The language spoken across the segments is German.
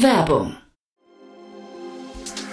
Werbung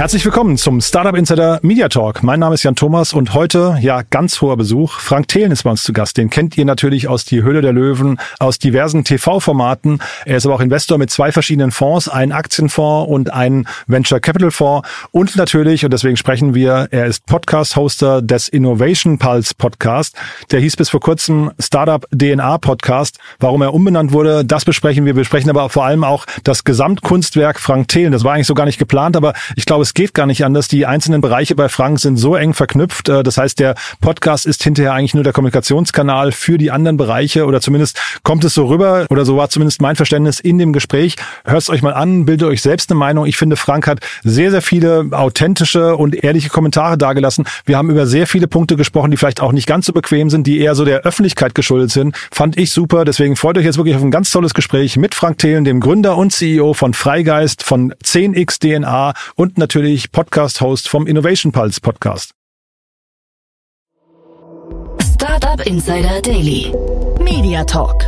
Herzlich willkommen zum Startup Insider Media Talk. Mein Name ist Jan Thomas und heute, ja, ganz hoher Besuch. Frank Thelen ist bei uns zu Gast. Den kennt ihr natürlich aus Die Höhle der Löwen, aus diversen TV-Formaten. Er ist aber auch Investor mit zwei verschiedenen Fonds, einen Aktienfonds und einen Venture Capital Fonds. Und natürlich, und deswegen sprechen wir, er ist Podcast-Hoster des Innovation Pulse Podcast. Der hieß bis vor kurzem Startup DNA Podcast. Warum er umbenannt wurde, das besprechen wir. Wir besprechen aber vor allem auch das Gesamtkunstwerk Frank Thelen. Das war eigentlich so gar nicht geplant, aber ich glaube, es geht gar nicht anders. Die einzelnen Bereiche bei Frank sind so eng verknüpft. Äh, das heißt, der Podcast ist hinterher eigentlich nur der Kommunikationskanal für die anderen Bereiche oder zumindest kommt es so rüber oder so war zumindest mein Verständnis in dem Gespräch. Hört es euch mal an, bildet euch selbst eine Meinung. Ich finde, Frank hat sehr, sehr viele authentische und ehrliche Kommentare dargelassen. Wir haben über sehr viele Punkte gesprochen, die vielleicht auch nicht ganz so bequem sind, die eher so der Öffentlichkeit geschuldet sind. Fand ich super. Deswegen freut euch jetzt wirklich auf ein ganz tolles Gespräch mit Frank Thelen, dem Gründer und CEO von Freigeist, von 10x DNA und natürlich natürlich Podcast-Host vom Innovation Pulse Podcast. Startup Insider Daily. Media Talk.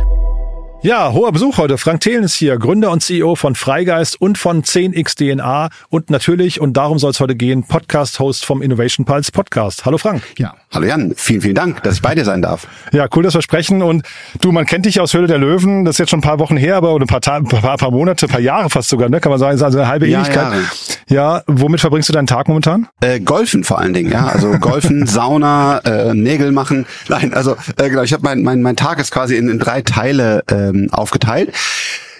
Ja, hoher Besuch heute. Frank Thelen ist hier, Gründer und CEO von Freigeist und von 10xDNA und natürlich, und darum soll es heute gehen, Podcast-Host vom Innovation Pulse Podcast. Hallo Frank. Ja, hallo Jan. Vielen, vielen Dank, dass ich bei dir sein darf. Ja, cool, dass wir sprechen. Und du, man kennt dich aus Höhle der Löwen. Das ist jetzt schon ein paar Wochen her, aber oder ein paar, Ta paar, paar Monate, ein paar Jahre fast sogar, ne? Kann man sagen, ist also eine halbe ja, Ewigkeit. Jahre. Ja, womit verbringst du deinen Tag momentan? Äh, golfen vor allen Dingen, ja. Also Golfen, Sauna, äh, Nägel machen. Nein, also äh, genau, ich habe mein, mein, mein Tag ist quasi in, in drei Teile ähm, aufgeteilt.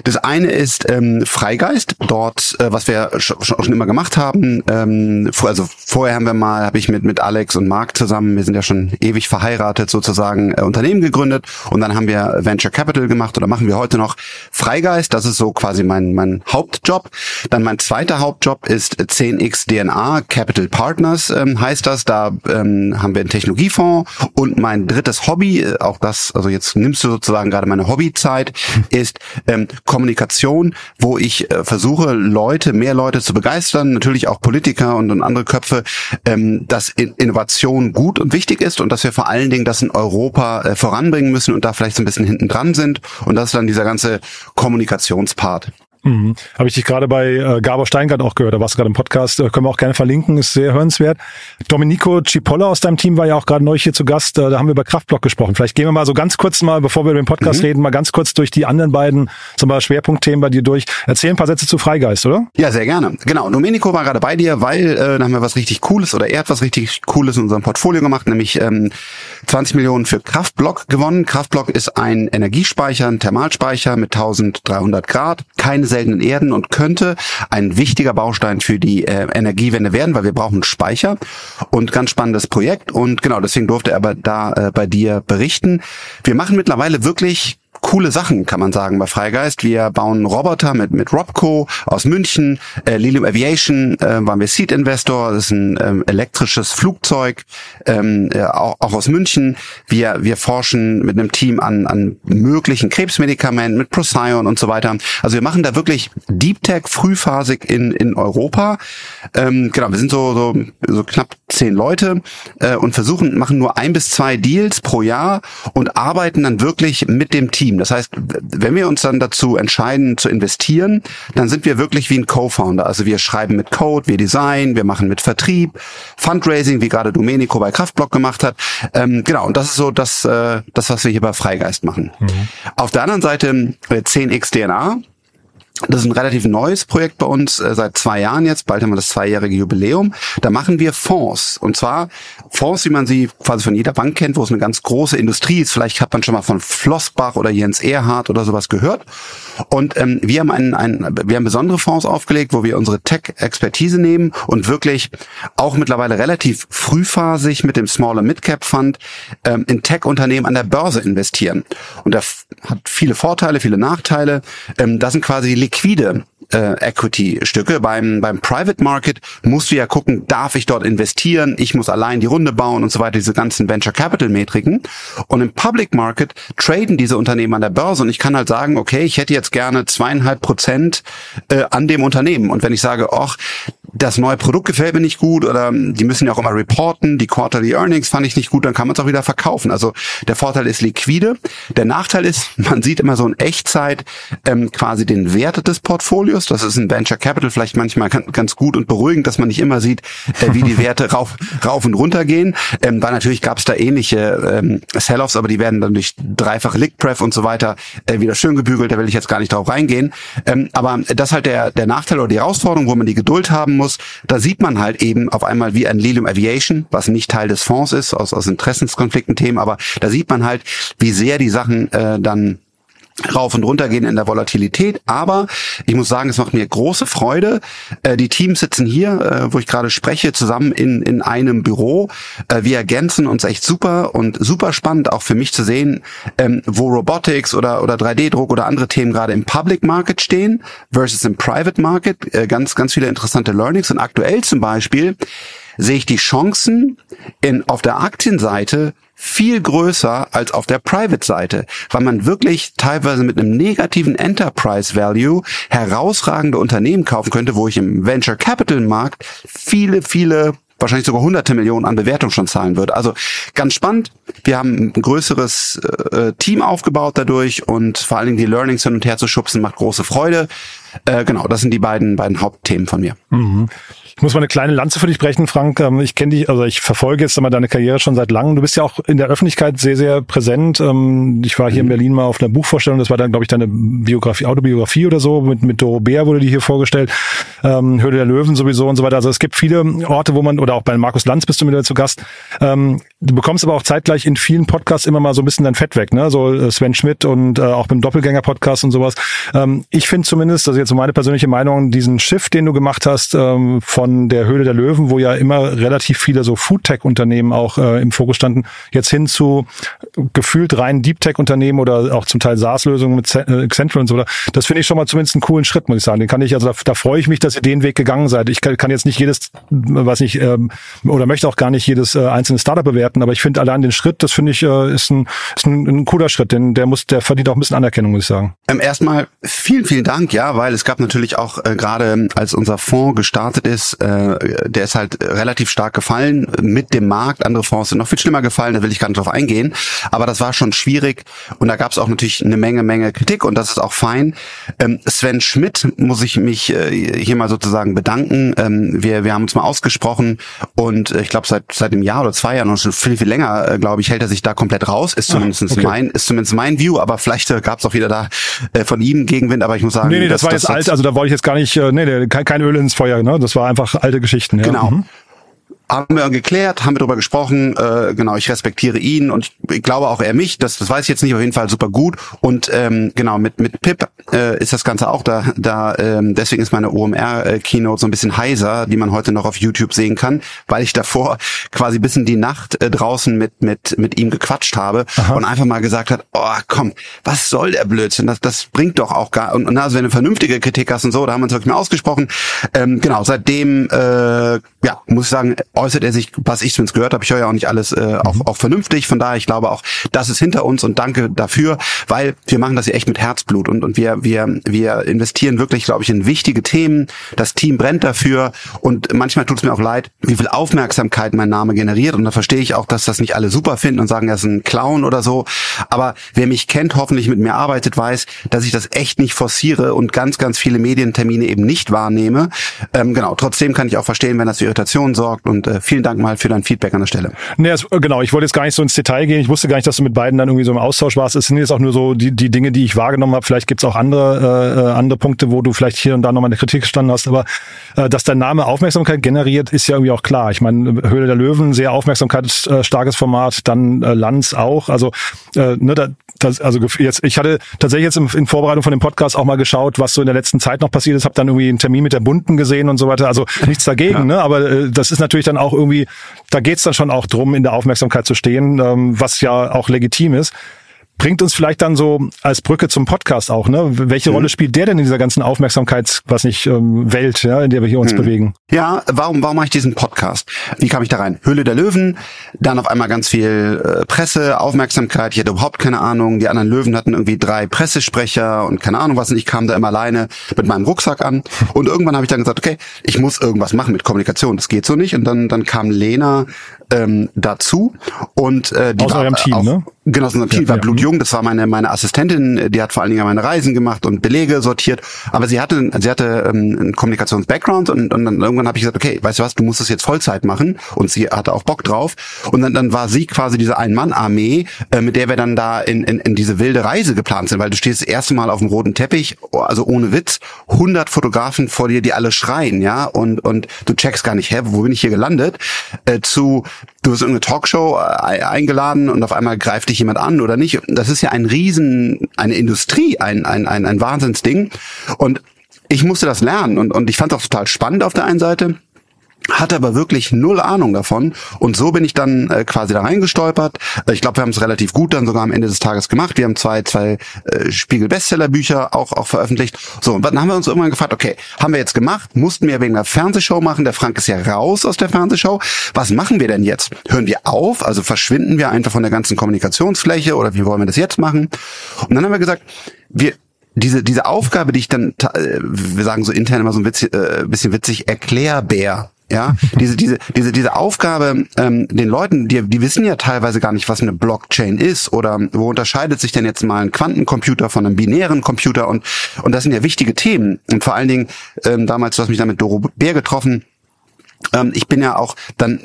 Das eine ist ähm, Freigeist, dort, äh, was wir schon, schon immer gemacht haben. Ähm, vor, also vorher haben wir mal, habe ich mit mit Alex und Marc zusammen, wir sind ja schon ewig verheiratet sozusagen, äh, Unternehmen gegründet und dann haben wir Venture Capital gemacht oder machen wir heute noch Freigeist. Das ist so quasi mein mein Hauptjob. Dann mein zweiter Hauptjob ist 10x DNA Capital Partners ähm, heißt das. Da ähm, haben wir einen Technologiefonds und mein drittes Hobby, äh, auch das, also jetzt nimmst du sozusagen gerade meine Hobbyzeit, ist ähm, Kommunikation, wo ich äh, versuche, Leute, mehr Leute zu begeistern, natürlich auch Politiker und, und andere Köpfe, ähm, dass in Innovation gut und wichtig ist und dass wir vor allen Dingen das in Europa äh, voranbringen müssen und da vielleicht so ein bisschen hinten dran sind. Und das ist dann dieser ganze Kommunikationspart. Mhm. Habe ich dich gerade bei äh, Gabor Steingart auch gehört, da warst du gerade im Podcast, äh, können wir auch gerne verlinken, ist sehr hörenswert. Domenico Cipolla aus deinem Team war ja auch gerade neu hier zu Gast, äh, da haben wir über Kraftblock gesprochen. Vielleicht gehen wir mal so ganz kurz mal, bevor wir über den Podcast mhm. reden, mal ganz kurz durch die anderen beiden zum Beispiel Schwerpunktthemen bei dir durch. Erzähl ein paar Sätze zu Freigeist, oder? Ja, sehr gerne. Genau, Domenico war gerade bei dir, weil äh, da haben wir was richtig Cooles oder er hat was richtig Cooles in unserem Portfolio gemacht, nämlich ähm, 20 Millionen für Kraftblock gewonnen. Kraftblock ist ein Energiespeicher, ein Thermalspeicher mit 1300 Grad, keine seltenen Erden und könnte ein wichtiger Baustein für die äh, Energiewende werden, weil wir brauchen Speicher und ganz spannendes Projekt und genau deswegen durfte er aber da äh, bei dir berichten. Wir machen mittlerweile wirklich coole Sachen, kann man sagen, bei Freigeist. Wir bauen Roboter mit, mit Robco aus München. Äh, Lilium Aviation äh, waren wir Seed Investor. Das ist ein ähm, elektrisches Flugzeug, ähm, äh, auch, auch aus München. Wir, wir forschen mit einem Team an, an möglichen Krebsmedikamenten, mit Procyon und so weiter. Also wir machen da wirklich Deep Tech frühphasig in, in Europa. Ähm, genau, wir sind so, so, so knapp zehn Leute äh, und versuchen, machen nur ein bis zwei Deals pro Jahr und arbeiten dann wirklich mit dem Team. Das heißt, wenn wir uns dann dazu entscheiden zu investieren, dann sind wir wirklich wie ein Co-Founder. Also wir schreiben mit Code, wir designen, wir machen mit Vertrieb, Fundraising, wie gerade Domenico bei Kraftblock gemacht hat. Ähm, genau, und das ist so das, äh, das, was wir hier bei Freigeist machen. Mhm. Auf der anderen Seite äh, 10x DNA Das ist ein relativ neues Projekt bei uns, äh, seit zwei Jahren jetzt, bald haben wir das zweijährige Jubiläum. Da machen wir Fonds. Und zwar Fonds, wie man sie quasi von jeder Bank kennt, wo es eine ganz große Industrie ist. Vielleicht hat man schon mal von Flossbach oder Jens Erhardt oder sowas gehört. Und ähm, wir haben einen, einen, wir haben besondere Fonds aufgelegt, wo wir unsere Tech-Expertise nehmen und wirklich auch mittlerweile relativ frühphasig mit dem Smaller Mid-Cap Fund ähm, in Tech-Unternehmen an der Börse investieren. Und das hat viele Vorteile, viele Nachteile. Ähm, das sind quasi liquide äh, Equity-Stücke. Beim, beim Private Market musst du ja gucken, darf ich dort investieren? Ich muss allein die Runde bauen und so weiter, diese ganzen Venture Capital Metriken. Und im Public Market traden diese Unternehmen an der Börse und ich kann halt sagen, okay, ich hätte jetzt gerne zweieinhalb Prozent äh, an dem Unternehmen. Und wenn ich sage, ach, das neue Produkt gefällt mir nicht gut oder die müssen ja auch immer reporten, die Quarterly Earnings fand ich nicht gut, dann kann man es auch wieder verkaufen. Also der Vorteil ist liquide. Der Nachteil ist, man sieht immer so in Echtzeit ähm, quasi den Wert des Portfolios. Das ist in Venture Capital vielleicht manchmal ganz gut und beruhigend, dass man nicht immer sieht, äh, wie die Werte rauf, rauf und runter gehen. Ähm, weil natürlich gab es da ähnliche ähm, Sell-offs, aber die werden dann durch dreifache Lick-Pref und so weiter äh, wieder schön gebügelt. Da will ich jetzt gar nicht drauf reingehen. Ähm, aber das ist halt der, der Nachteil oder die Herausforderung, wo man die Geduld haben muss muss, da sieht man halt eben auf einmal wie ein Lilium Aviation, was nicht Teil des Fonds ist, aus, aus Interessenskonflikten Themen, aber da sieht man halt, wie sehr die Sachen äh, dann rauf und runter gehen in der Volatilität. Aber ich muss sagen, es macht mir große Freude. Äh, die Teams sitzen hier, äh, wo ich gerade spreche, zusammen in, in einem Büro. Äh, wir ergänzen uns echt super und super spannend auch für mich zu sehen, ähm, wo Robotics oder, oder 3D-Druck oder andere Themen gerade im Public Market stehen versus im Private Market. Ganz, ganz viele interessante Learnings. Und aktuell zum Beispiel sehe ich die Chancen in, auf der Aktienseite viel größer als auf der Private-Seite, weil man wirklich teilweise mit einem negativen Enterprise Value herausragende Unternehmen kaufen könnte, wo ich im Venture Capital Markt viele, viele wahrscheinlich sogar hunderte Millionen an Bewertung schon zahlen würde. Also ganz spannend. Wir haben ein größeres äh, Team aufgebaut dadurch und vor allen Dingen die Learnings hin und her zu schubsen macht große Freude. Äh, genau, das sind die beiden beiden Hauptthemen von mir. Mhm. Ich muss mal eine kleine Lanze für dich brechen, Frank. Ähm, ich kenne dich, also ich verfolge jetzt einmal deine Karriere schon seit langem. Du bist ja auch in der Öffentlichkeit sehr, sehr präsent. Ähm, ich war hier in mhm. Berlin mal auf einer Buchvorstellung, das war dann, glaube ich, deine Biografie, Autobiografie oder so. Mit, mit Doro Bär wurde die hier vorgestellt. Ähm, Höhle der Löwen sowieso und so weiter. Also es gibt viele Orte, wo man, oder auch bei Markus Lanz bist du wieder zu Gast. du bekommst aber auch zeitgleich in vielen Podcasts immer mal so ein bisschen dein Fett weg, ne? So äh, Sven Schmidt und äh, auch beim Doppelgänger-Podcast und sowas. ich finde zumindest, also jetzt so meine persönliche Meinung, diesen Shift, den du gemacht hast, von der Höhle der Löwen, wo ja immer relativ viele so Food-Tech-Unternehmen auch äh, im Fokus standen, jetzt hin zu gefühlt rein Deep-Tech-Unternehmen oder auch zum Teil SaaS-Lösungen mit Accenture und so. Das finde ich schon mal zumindest einen coolen Schritt, muss ich sagen. Den kann ich, also da, da freue ich mich, dass ihr den Weg gegangen seid. Ich kann, kann jetzt nicht jedes, weiß nicht, ähm, oder möchte auch gar nicht jedes äh, einzelne Startup bewerten, aber ich finde allein den Schritt, das finde ich, äh, ist, ein, ist ein, ein cooler Schritt, denn der muss, der verdient auch ein bisschen Anerkennung, muss ich sagen. Ähm, erstmal vielen, vielen Dank, ja, weil es gab natürlich auch äh, gerade, als unser Fonds gestartet ist, äh, der ist halt relativ stark gefallen mit dem Markt. Andere Fonds sind noch viel schlimmer gefallen, da will ich gar nicht drauf eingehen. Aber das war schon schwierig und da gab es auch natürlich eine Menge, Menge Kritik und das ist auch fein. Ähm, Sven Schmidt muss ich mich äh, hier mal sozusagen bedanken. Ähm, wir, wir haben uns mal ausgesprochen und äh, ich glaube seit seit einem Jahr oder zwei Jahren und schon viel, viel länger, äh, glaube ich, hält er sich da komplett raus. Ist zumindest okay. mein, ist zumindest mein View, aber vielleicht äh, gab es auch wieder da äh, von ihm Gegenwind, aber ich muss sagen. Nee, nee, das, das war jetzt alt, also da wollte ich jetzt gar nicht, äh, nee, nee kein, kein Öl ins Feuer, ne? Das war einfach alte Geschichten. Ja. Genau. Mhm haben wir geklärt, haben wir darüber gesprochen. Äh, genau, ich respektiere ihn und ich glaube auch er mich. Das, das weiß ich jetzt nicht auf jeden Fall super gut. Und ähm, genau mit mit Pip äh, ist das Ganze auch da. Da ähm, deswegen ist meine OMR äh, Keynote so ein bisschen heiser, die man heute noch auf YouTube sehen kann, weil ich davor quasi bis in die Nacht äh, draußen mit mit mit ihm gequatscht habe Aha. und einfach mal gesagt hat, oh komm, was soll der Blödsinn? Das das bringt doch auch gar. Und, und also wenn du vernünftige Kritik hast und so, da haben wir uns wirklich mal ausgesprochen. Ähm, genau, seitdem äh, ja muss ich sagen äußert er sich, was ich zumindest gehört habe, ich höre ja auch nicht alles äh, auch, mhm. auch vernünftig, von daher ich glaube auch, das ist hinter uns und danke dafür, weil wir machen das hier echt mit Herzblut und, und wir, wir, wir investieren wirklich, glaube ich, in wichtige Themen, das Team brennt dafür und manchmal tut es mir auch leid, wie viel Aufmerksamkeit mein Name generiert und da verstehe ich auch, dass das nicht alle super finden und sagen, er ist ein Clown oder so, aber wer mich kennt, hoffentlich mit mir arbeitet, weiß, dass ich das echt nicht forciere und ganz, ganz viele Medientermine eben nicht wahrnehme. Ähm, genau, trotzdem kann ich auch verstehen, wenn das für Irritationen sorgt und äh, vielen Dank mal für dein Feedback an der Stelle. Nee, es, genau, ich wollte jetzt gar nicht so ins Detail gehen. Ich wusste gar nicht, dass du mit beiden dann irgendwie so im Austausch warst. Es sind jetzt auch nur so die, die Dinge, die ich wahrgenommen habe. Vielleicht gibt's auch andere, äh, andere Punkte, wo du vielleicht hier und da nochmal eine Kritik gestanden hast. Aber äh, dass dein Name Aufmerksamkeit generiert, ist ja irgendwie auch klar. Ich meine, Höhle der Löwen, sehr aufmerksamkeitsstarkes Format, dann äh, Lanz auch. Also, äh, ne, da, das, also jetzt, ich hatte tatsächlich jetzt in, in Vorbereitung von dem Podcast auch mal geschaut, was so in der letzten Zeit noch passiert ist. Habe dann irgendwie einen Termin mit der Bunden gesehen und so weiter. Also nichts dagegen, ja. ne? Aber äh, das ist natürlich dann auch irgendwie, da geht's dann schon auch drum, in der Aufmerksamkeit zu stehen, ähm, was ja auch legitim ist bringt uns vielleicht dann so als Brücke zum Podcast auch, ne? Welche mhm. Rolle spielt der denn in dieser ganzen Aufmerksamkeits, was nicht, ähm, Welt, ja, in der wir hier uns mhm. bewegen? Ja, warum, warum mache ich diesen Podcast? Wie kam ich da rein? Höhle der Löwen, dann auf einmal ganz viel äh, Presse, Aufmerksamkeit, ich hatte überhaupt keine Ahnung, die anderen Löwen hatten irgendwie drei Pressesprecher und keine Ahnung was und ich kam da immer alleine mit meinem Rucksack an und irgendwann habe ich dann gesagt, okay, ich muss irgendwas machen mit Kommunikation, das geht so nicht und dann, dann kam Lena ähm, dazu. Und äh, die Aus war eurem Team, auch, ne? Genau, aus unserem Team. Ja, war ja. blutjung, das war meine meine Assistentin, die hat vor allen Dingen meine Reisen gemacht und Belege sortiert, aber sie hatte sie hatte ähm, einen Kommunikations-Background und, und dann irgendwann habe ich gesagt, okay, weißt du was, du musst das jetzt Vollzeit machen. Und sie hatte auch Bock drauf. Und dann dann war sie quasi diese Ein-Mann-Armee, äh, mit der wir dann da in, in in diese wilde Reise geplant sind, weil du stehst das erste Mal auf dem roten Teppich, also ohne Witz, 100 Fotografen vor dir, die alle schreien, ja, und und du checkst gar nicht, hä, wo bin ich hier gelandet? Äh, zu du in irgendeine Talkshow äh, eingeladen und auf einmal greift dich jemand an oder nicht. Das ist ja ein Riesen, eine Industrie, ein, ein, ein, ein Wahnsinnsding. Und ich musste das lernen und, und ich fand es auch total spannend auf der einen Seite hatte aber wirklich null Ahnung davon und so bin ich dann äh, quasi da reingestolpert. Ich glaube, wir haben es relativ gut dann sogar am Ende des Tages gemacht. Wir haben zwei zwei äh, Spiegel Bestseller Bücher auch auch veröffentlicht. So und dann haben wir uns irgendwann gefragt, okay, haben wir jetzt gemacht, mussten wir wegen der Fernsehshow machen. Der Frank ist ja raus aus der Fernsehshow. Was machen wir denn jetzt? Hören wir auf? Also verschwinden wir einfach von der ganzen Kommunikationsfläche oder wie wollen wir das jetzt machen? Und dann haben wir gesagt, wir diese, diese Aufgabe, die ich dann, äh, wir sagen so intern immer so ein bisschen, äh, bisschen witzig, Erklärbär. Ja, diese, diese, diese, diese Aufgabe, ähm, den Leuten, die, die wissen ja teilweise gar nicht, was eine Blockchain ist oder wo unterscheidet sich denn jetzt mal ein Quantencomputer von einem binären Computer und, und das sind ja wichtige Themen. Und vor allen Dingen, ähm, damals, du hast mich da mit Doro Bär getroffen, ähm, ich bin ja auch dann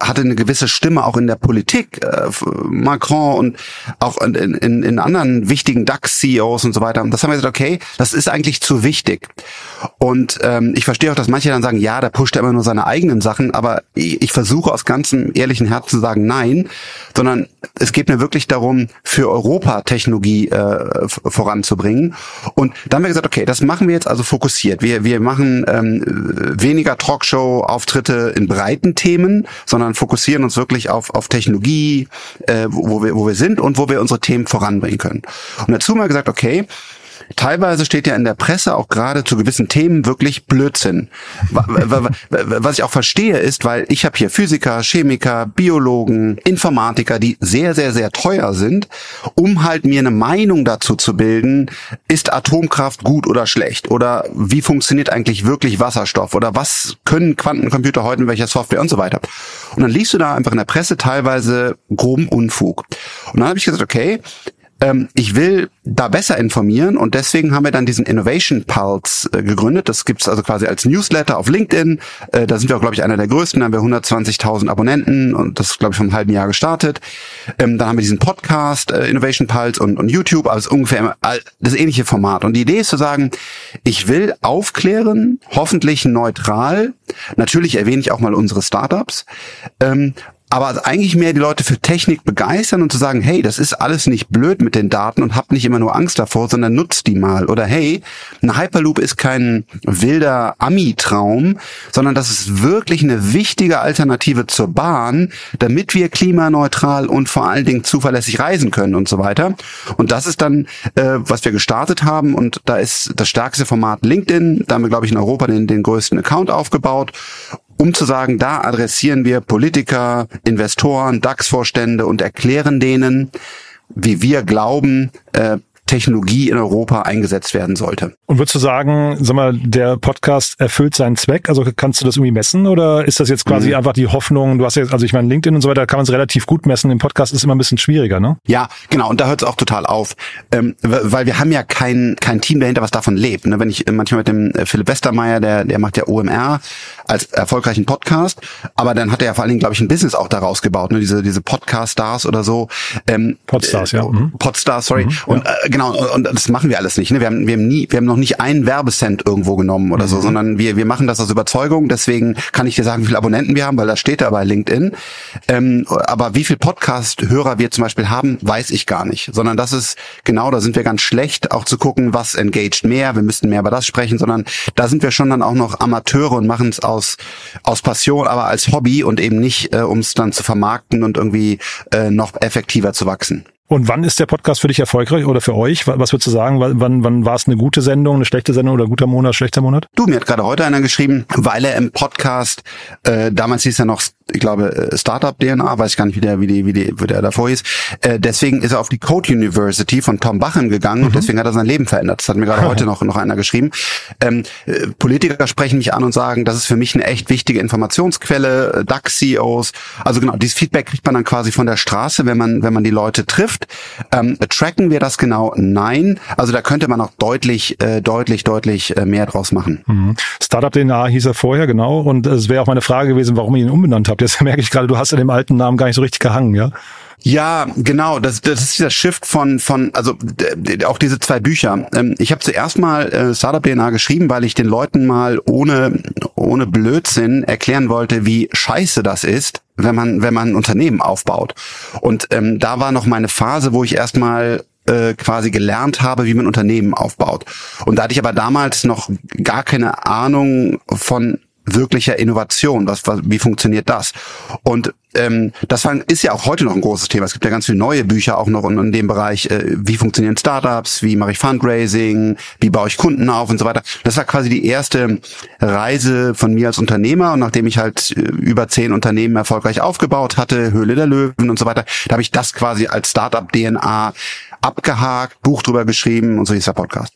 hatte eine gewisse Stimme auch in der Politik, äh, Macron und auch in, in, in anderen wichtigen DAX-CEOs und so weiter. Und das haben wir gesagt, okay, das ist eigentlich zu wichtig. Und ähm, ich verstehe auch, dass manche dann sagen, ja, der pusht ja immer nur seine eigenen Sachen, aber ich, ich versuche aus ganzem ehrlichen Herzen zu sagen, nein, sondern es geht mir wirklich darum, für Europa Technologie äh, voranzubringen. Und dann haben wir gesagt, okay, das machen wir jetzt also fokussiert. Wir, wir machen ähm, weniger Talkshow-Auftritte in breiten Themen, sondern fokussieren uns wirklich auf, auf Technologie, äh, wo, wir, wo wir sind und wo wir unsere Themen voranbringen können. Und dazu wir gesagt, okay, Teilweise steht ja in der Presse auch gerade zu gewissen Themen wirklich Blödsinn. Wa- wa- wa- Was ich auch verstehe ist, weil ich habe hier Physiker, Chemiker, Biologen, Informatiker, die sehr, sehr, sehr teuer sind, um halt mir eine Meinung dazu zu bilden, ist Atomkraft gut oder schlecht? Oder wie funktioniert eigentlich wirklich Wasserstoff? Oder was können Quantencomputer heute in welcher Software und so weiter? Und dann liest du da einfach in der Presse teilweise groben Unfug. Und dann habe ich gesagt, okay, ähm, ich will da besser informieren und deswegen haben wir dann diesen Innovation Pulse äh, gegründet. Das gibt's also quasi als Newsletter auf LinkedIn. Äh, da sind wir auch, glaube ich, einer der größten. Da haben wir 120.000 Abonnenten und das glaube ich, vom halben Jahr gestartet. Ähm, dann haben wir diesen Podcast äh, Innovation Pulse und, und YouTube, also ungefähr das ähnliche Format. Und die Idee ist zu sagen, ich will aufklären, hoffentlich neutral. Natürlich erwähne ich auch mal unsere Startups. Ähm, aber eigentlich mehr die Leute für Technik begeistern und zu sagen, hey, das ist alles nicht blöd mit den Daten und habt nicht immer nur Angst davor, sondern nutzt die mal. Oder hey, ein Hyperloop ist kein wilder Ami-Traum, sondern das ist wirklich eine wichtige Alternative zur Bahn, damit wir klimaneutral und vor allen Dingen zuverlässig reisen können und so weiter. Und das ist dann, äh, was wir gestartet haben und da ist das stärkste Format LinkedIn. Da haben wir, glaube ich, in Europa den, den größten Account aufgebaut um zu sagen, da adressieren wir Politiker, Investoren, DAX-Vorstände und erklären denen, wie wir glauben, äh, Technologie in Europa eingesetzt werden sollte. Und würdest du sagen, sag mal, der Podcast erfüllt seinen Zweck? Also kannst du das irgendwie messen oder ist das jetzt quasi Mhm. einfach die Hoffnung? Du hast jetzt, also ich meine, LinkedIn und so weiter kann man es relativ gut messen. Im Podcast ist immer ein bisschen schwieriger, ne? Ja, genau, und da hört es auch total auf, ähm, weil wir haben ja kein kein Team dahinter, was davon lebt. Ne? Wenn ich äh, manchmal mit dem äh, Philipp Westermeier, der der macht ja OMR, als erfolgreichen Podcast, aber dann hat er ja vor allen Dingen, glaube ich, ein Business auch daraus gebaut, ne? diese diese Podcast-Stars oder so. Ähm, Podstars, ja. Mhm. Podstars, sorry. und äh, genau, und das machen wir alles nicht. Ne? Wir haben wir haben nie, wir haben noch nicht einen Werbecent irgendwo genommen oder so, sondern wir wir machen das aus Überzeugung. Deswegen kann ich dir sagen, wie viele Abonnenten wir haben, weil das steht da bei LinkedIn. Ähm, aber wie viel Podcast-Hörer wir zum Beispiel haben, weiß ich gar nicht. Sondern das ist genau, da sind wir ganz schlecht, auch zu gucken, was engaged mehr. Wir müssten mehr über das sprechen, sondern da sind wir schon dann auch noch Amateure und machen es aus aus Passion, aber als Hobby und eben nicht, äh, um es dann zu vermarkten und irgendwie äh, noch effektiver zu wachsen. Und wann ist der Podcast für dich erfolgreich oder für euch? Was würdest du sagen? Wann, wann war es eine gute Sendung, eine schlechte Sendung oder guter Monat, schlechter Monat? Du, mir hat gerade heute einer geschrieben, weil er im Podcast, äh, damals hieß er noch, ich glaube, äh, Startup DNA, weiß ich gar nicht, wie der, wie die, wie die, wie der davor hieß. Äh, deswegen ist er auf die Code University von Tom Bachem gegangen Mhm. und deswegen hat er sein Leben verändert. Das hat mir gerade heute noch, noch einer geschrieben. Ähm, äh, Politiker sprechen mich an und sagen, das ist für mich eine echt wichtige Informationsquelle, äh, DAX-CEOs. Also genau, dieses Feedback kriegt man dann quasi von der Straße, wenn man, wenn man die Leute trifft. Ähm, tracken wir das genau? Nein. Also da könnte man auch deutlich, äh, deutlich, deutlich äh, mehr draus machen. Mhm. Startup DNA hieß er vorher, genau. Und es wäre auch meine Frage gewesen, warum ihr ihn umbenannt habt. Jetzt merke ich gerade, du hast an dem alten Namen gar nicht so richtig gehangen, ja? Ja, genau. Das, das ist dieser Shift von, von also auch diese zwei Bücher. Ähm, ich habe zuerst mal äh, Startup DNA geschrieben, weil ich den Leuten mal ohne ohne Blödsinn erklären wollte, wie scheiße das ist, wenn man wenn man ein Unternehmen aufbaut. Und ähm, da war noch meine Phase, wo ich erstmal äh, quasi gelernt habe, wie man Unternehmen aufbaut. Und da hatte ich aber damals noch gar keine Ahnung von wirklicher Innovation. Was, was, wie funktioniert das? Und ähm, das ist ja auch heute noch ein großes Thema. Es gibt ja ganz viele neue Bücher auch noch in, in dem Bereich, äh, wie funktionieren Startups, wie mache ich Fundraising, wie baue ich Kunden auf und so weiter. Das war quasi die erste Reise von mir als Unternehmer und nachdem ich halt äh, über zehn Unternehmen erfolgreich aufgebaut hatte, Höhle der Löwen und so weiter, da habe ich das quasi als Startup-DNA abgehakt, Buch drüber geschrieben und so hieß der Podcast.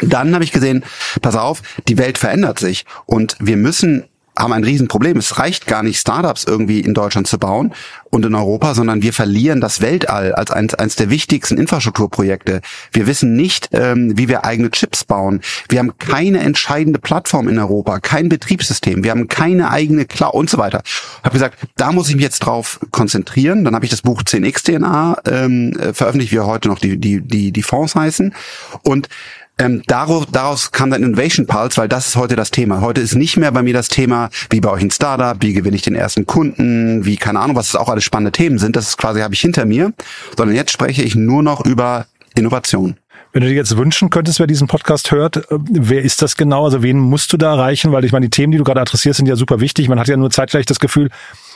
Dann habe ich gesehen, pass auf, die Welt verändert sich und wir müssen haben ein Riesenproblem. Es reicht gar nicht, Startups irgendwie in Deutschland zu bauen und in Europa, sondern wir verlieren das Weltall als eins, eins der wichtigsten Infrastrukturprojekte. Wir wissen nicht, ähm, wie wir eigene Chips bauen. Wir haben keine entscheidende Plattform in Europa, kein Betriebssystem. Wir haben keine eigene Cloud und so weiter. Habe gesagt, da muss ich mich jetzt drauf konzentrieren. Dann habe ich das Buch 10x DNA ähm, äh, veröffentlicht, wie heute noch die, die, die, die Fonds heißen. Und ähm, daraus, daraus kam dann Innovation Pulse, weil das ist heute das Thema. Heute ist nicht mehr bei mir das Thema, wie baue ich ein Startup, wie gewinne ich den ersten Kunden, wie keine Ahnung, was das auch alles spannende Themen sind. Das ist quasi habe ich hinter mir, sondern jetzt spreche ich nur noch über Innovation. Wenn du dir jetzt wünschen könntest, wer diesen Podcast hört, äh, wer ist das genau? Also wen musst du da erreichen? Weil ich meine, die Themen, die du gerade adressierst, sind ja super wichtig. Man hat ja nur zeitgleich das Gefühl,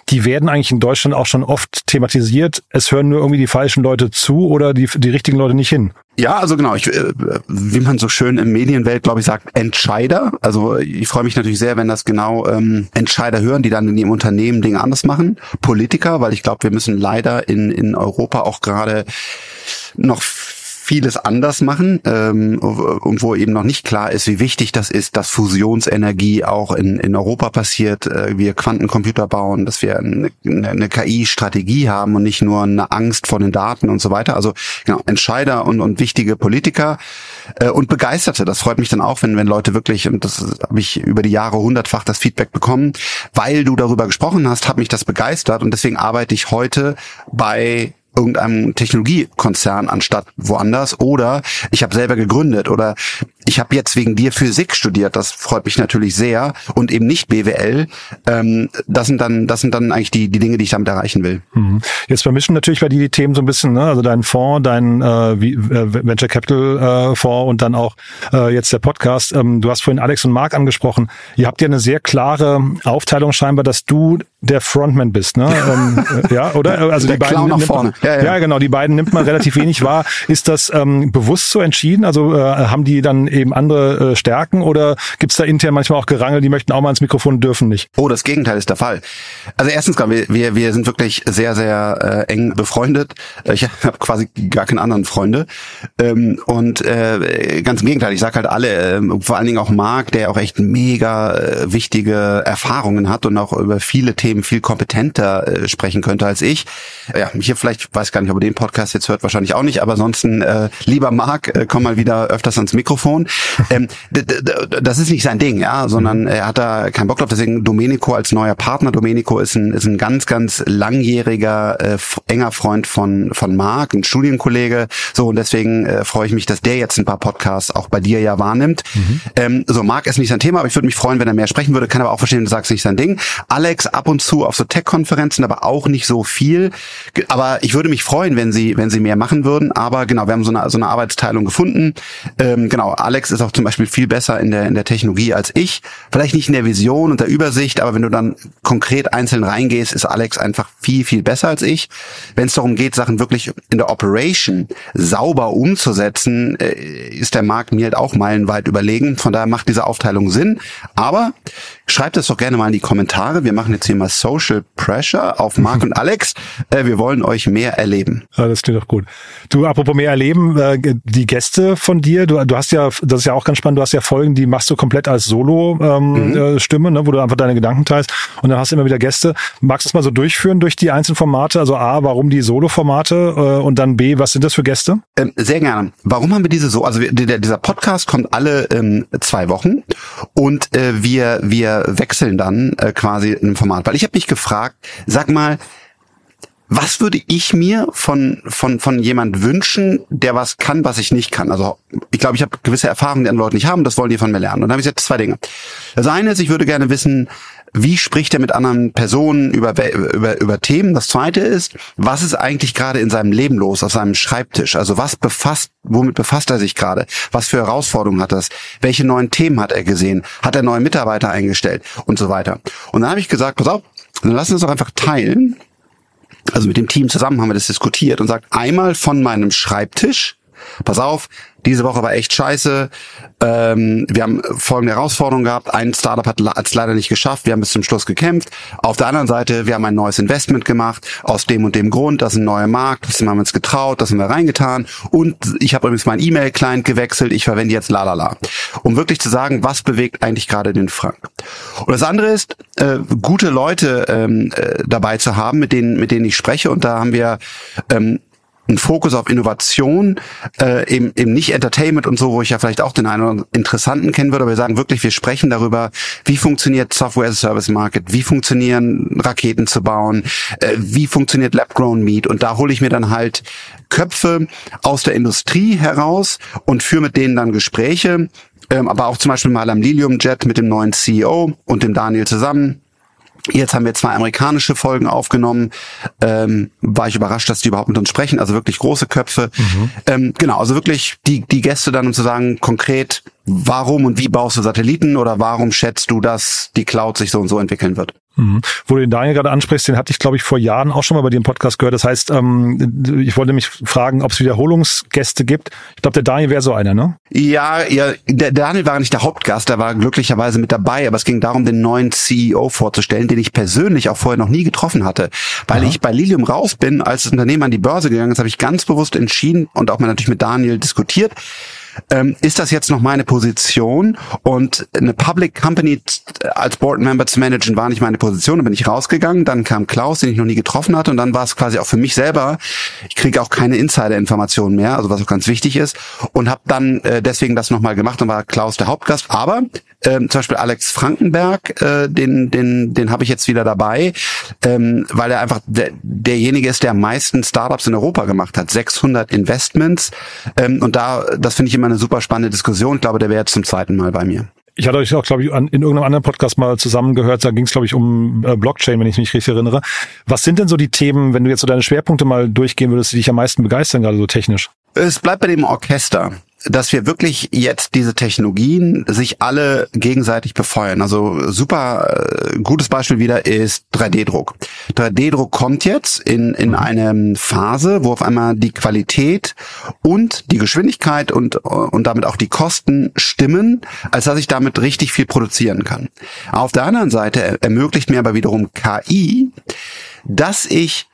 die werden eigentlich in Deutschland auch schon oft thematisiert. Es hören nur irgendwie die falschen Leute zu oder die, die richtigen Leute nicht hin. Ja, also genau, ich, äh, wie man so schön im Medienwelt, glaube ich, sagt, Entscheider. Also ich freue mich natürlich sehr, wenn das genau ähm, Entscheider hören, die dann in ihrem Unternehmen Dinge anders machen. Politiker, weil ich glaube, wir müssen leider in, in Europa auch gerade noch vieles anders machen ähm, und wo eben noch nicht klar ist, wie wichtig das ist, dass Fusionsenergie auch in, in Europa passiert, äh, wir Quantencomputer bauen, dass wir eine, eine KI-Strategie haben und nicht nur eine Angst vor den Daten und so weiter. Also genau, Entscheider und, und wichtige Politiker äh, und Begeisterte. Das freut mich dann auch, wenn, wenn Leute wirklich, und das habe ich über die Jahre hundertfach das Feedback bekommen, weil du darüber gesprochen hast, hat mich das begeistert und deswegen arbeite ich heute bei irgendeinem Technologiekonzern anstatt woanders oder ich habe selber gegründet oder ich habe jetzt wegen dir Physik studiert, das freut mich natürlich sehr und eben nicht BWL. Ähm, das sind dann das sind dann eigentlich die die Dinge, die ich damit erreichen will. Mhm. Jetzt vermischen natürlich bei dir die Themen so ein bisschen, ne? also dein Fonds, dein äh, äh, Venture Capital äh, Fonds und dann auch äh, jetzt der Podcast. Ähm, du hast vorhin Alex und Marc angesprochen. Ihr habt ja eine sehr klare Aufteilung scheinbar, dass du der Frontman bist, ne? ähm, äh, ja, oder? Also Der die beiden Clown nach vorne. Ja, ja, ja. genau, die beiden nimmt man relativ wenig wahr. Ist das ähm, bewusst so entschieden? Also äh, haben die dann eben andere äh, Stärken oder gibt's da intern manchmal auch Gerangel, die möchten auch mal ins Mikrofon, dürfen nicht? Oh, das Gegenteil ist der Fall. Also erstens, ich, wir, wir sind wirklich sehr, sehr äh, eng befreundet. Äh, Ich habe quasi gar keine anderen Freunde. Ähm, und äh, ganz im Gegenteil, ich sage halt alle, ähm, vor allen Dingen auch Marc, der auch echt mega äh, wichtige Erfahrungen hat und auch über viele Themen viel kompetenter äh, sprechen könnte als ich. Ja, hier vielleicht weiß gar nicht, ob er den Podcast jetzt hört, wahrscheinlich auch nicht, aber ansonsten, äh, lieber Marc, äh, komm mal wieder öfters ans Mikrofon. Ähm, das ist nicht sein Ding, ja, sondern mhm. er hat da keinen Bock drauf, deswegen Domenico als neuer Partner. Domenico ist ein, ist ein ganz, ganz langjähriger, äh, enger Freund von, von Marc, ein Studienkollege, so, und deswegen äh, freue ich mich, dass der jetzt ein paar Podcasts auch bei dir ja wahrnimmt. Mhm. Ähm, so, Marc ist nicht sein Thema, aber ich würde mich freuen, wenn er mehr sprechen würde, kann aber auch verstehen, du sagst nicht sein Ding. Alex ab und zu auf so Tech-Konferenzen, aber auch nicht so viel. Aber ich würde mich freuen, wenn sie, wenn sie mehr machen würden. Aber genau, wir haben so eine, so eine Arbeitsteilung gefunden. Ähm, genau, Alex ist auch zum Beispiel viel besser in der, in der Technologie als ich. Vielleicht nicht in der Vision und der Übersicht, aber wenn du dann konkret einzeln reingehst, ist Alex einfach viel, viel besser als ich. Wenn es darum geht, Sachen wirklich in der Operation sauber umzusetzen, äh, ist der Markt mir halt auch meilenweit überlegen. Von daher macht diese Aufteilung Sinn. Aber schreibt es doch gerne mal in die Kommentare. Wir machen jetzt hier mal Social Pressure auf Marc und Alex. Äh, wir wollen euch mehr erleben. Ja, das klingt doch gut. Du, apropos mehr erleben, äh, die Gäste von dir, du, du hast ja, das ist ja auch ganz spannend, du hast ja Folgen, die machst du komplett als Solo-Stimme, ähm, mhm. äh, ne, wo du einfach deine Gedanken teilst und dann hast du immer wieder Gäste. Magst du es mal so durchführen durch die einzelnen Formate? Also A, warum die Solo-Formate äh, und dann B, was sind das für Gäste? Ähm, sehr gerne. Warum haben wir diese so? Also wir, der, dieser Podcast kommt alle ähm, zwei Wochen und äh, wir wir wechseln dann äh, quasi im Format. Weil ich habe mich gefragt, sag mal, was würde ich mir von, von, von jemand wünschen, der was kann, was ich nicht kann? Also ich glaube, ich habe gewisse Erfahrungen, die andere Leute nicht haben, das wollen die von mir lernen. Und dann habe ich jetzt zwei Dinge. Das eine ist, ich würde gerne wissen, wie spricht er mit anderen Personen über, über, über Themen? Das zweite ist, was ist eigentlich gerade in seinem Leben los, auf seinem Schreibtisch? Also was befasst, womit befasst er sich gerade? Was für Herausforderungen hat das? Welche neuen Themen hat er gesehen? Hat er neue Mitarbeiter eingestellt? Und so weiter. Und dann habe ich gesagt, pass auf, dann wir uns doch einfach teilen also mit dem Team zusammen haben wir das diskutiert und sagt einmal von meinem Schreibtisch, pass auf, diese Woche war echt scheiße. Ähm, wir haben folgende Herausforderungen gehabt. Ein Startup hat es leider nicht geschafft. Wir haben bis zum Schluss gekämpft. Auf der anderen Seite, wir haben ein neues Investment gemacht. Aus dem und dem Grund. Das ist ein neuer Markt. Das haben wir uns getraut. Das haben wir reingetan. Und ich habe übrigens meinen E-Mail-Client gewechselt. Ich verwende jetzt lalala. Um wirklich zu sagen, was bewegt eigentlich gerade den Frank. Und das andere ist, äh, gute Leute ähm, äh, dabei zu haben, mit denen, mit denen ich spreche. Und da haben wir ähm, ein Fokus auf Innovation, äh, eben, eben nicht Entertainment und so, wo ich ja vielleicht auch den einen oder anderen Interessanten kennen würde, aber wir sagen wirklich, wir sprechen darüber, wie funktioniert Software as a Service Market, wie funktionieren Raketen zu bauen, äh, wie funktioniert Lab-Grown Meat und da hole ich mir dann halt Köpfe aus der Industrie heraus und führe mit denen dann Gespräche, ähm, aber auch zum Beispiel mal am Lilium Jet mit dem neuen CEO und dem Daniel zusammen Jetzt haben wir zwei amerikanische Folgen aufgenommen. Ähm, war ich überrascht, dass die überhaupt mit uns sprechen. Also wirklich große Köpfe. Mhm. Ähm, genau, also wirklich die, die Gäste dann, um zu sagen, konkret, warum und wie baust du Satelliten oder warum schätzt du, dass die Cloud sich so und so entwickeln wird? Mhm. Wo du den Daniel gerade ansprichst, den hatte ich, glaube ich, vor Jahren auch schon mal bei dir im Podcast gehört. Das heißt, ähm, ich wollte mich fragen, ob es Wiederholungsgäste gibt. Ich glaube, der Daniel wäre so einer, ne? Ja, ja, der Daniel war nicht der Hauptgast, der war glücklicherweise mit dabei, aber es ging darum, den neuen CEO vorzustellen, den ich persönlich auch vorher noch nie getroffen hatte. Weil Aha. ich bei Lilium raus bin, als das Unternehmen an die Börse gegangen ist, habe ich ganz bewusst entschieden und auch mal natürlich mit Daniel diskutiert, ähm, ist das jetzt noch meine Position? Und eine Public Company als Board Member zu managen war nicht meine Position, da bin ich rausgegangen, dann kam Klaus, den ich noch nie getroffen hatte. Und dann war es quasi auch für mich selber, ich kriege auch keine Insider-Informationen mehr, also was auch ganz wichtig ist. Und habe dann äh, deswegen das nochmal gemacht. Und war Klaus der Hauptgast, aber ähm, zum Beispiel Alex Frankenberg, äh, den, den, den habe ich jetzt wieder dabei, ähm, weil er einfach der, derjenige ist, der am meisten Startups in Europa gemacht hat. 600 Investments. Ähm, und da, das finde ich immer eine super spannende Diskussion. Ich glaube, der wäre jetzt zum zweiten Mal bei mir. Ich hatte euch auch, glaube ich, an, in irgendeinem anderen Podcast mal zusammengehört. Da ging es, glaube ich, um äh, Blockchain, wenn ich mich richtig erinnere. Was sind denn so die Themen, wenn du jetzt so deine Schwerpunkte mal durchgehen würdest, die dich am meisten begeistern, gerade so technisch? Es bleibt bei dem Orchester dass wir wirklich jetzt diese Technologien sich alle gegenseitig befeuern. Also super äh, gutes Beispiel wieder ist 3D-Druck. 3D-Druck kommt jetzt in, in eine Phase, wo auf einmal die Qualität und die Geschwindigkeit und, und damit auch die Kosten stimmen, als dass ich damit richtig viel produzieren kann. Auf der anderen Seite ermöglicht mir aber wiederum KI, dass ich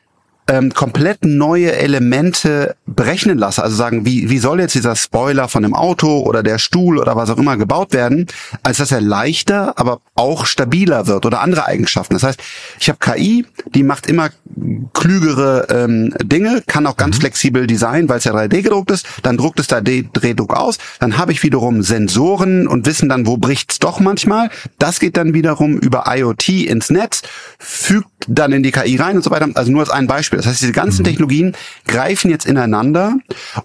ähm, komplett neue Elemente berechnen lasse, also sagen, wie, wie soll jetzt dieser Spoiler von dem Auto oder der Stuhl oder was auch immer gebaut werden, als dass er leichter, aber auch stabiler wird oder andere Eigenschaften. Das heißt, ich habe KI, die macht immer klügere ähm, Dinge, kann auch ganz mhm. flexibel designen, weil es ja 3D gedruckt ist, dann druckt es da 3D-Druck aus, dann habe ich wiederum Sensoren und wissen dann, wo bricht's doch manchmal. Das geht dann wiederum über IoT ins Netz, fügt dann in die KI rein und so weiter. Also nur als ein Beispiel. Das heißt, diese ganzen mhm. Technologien greifen jetzt ineinander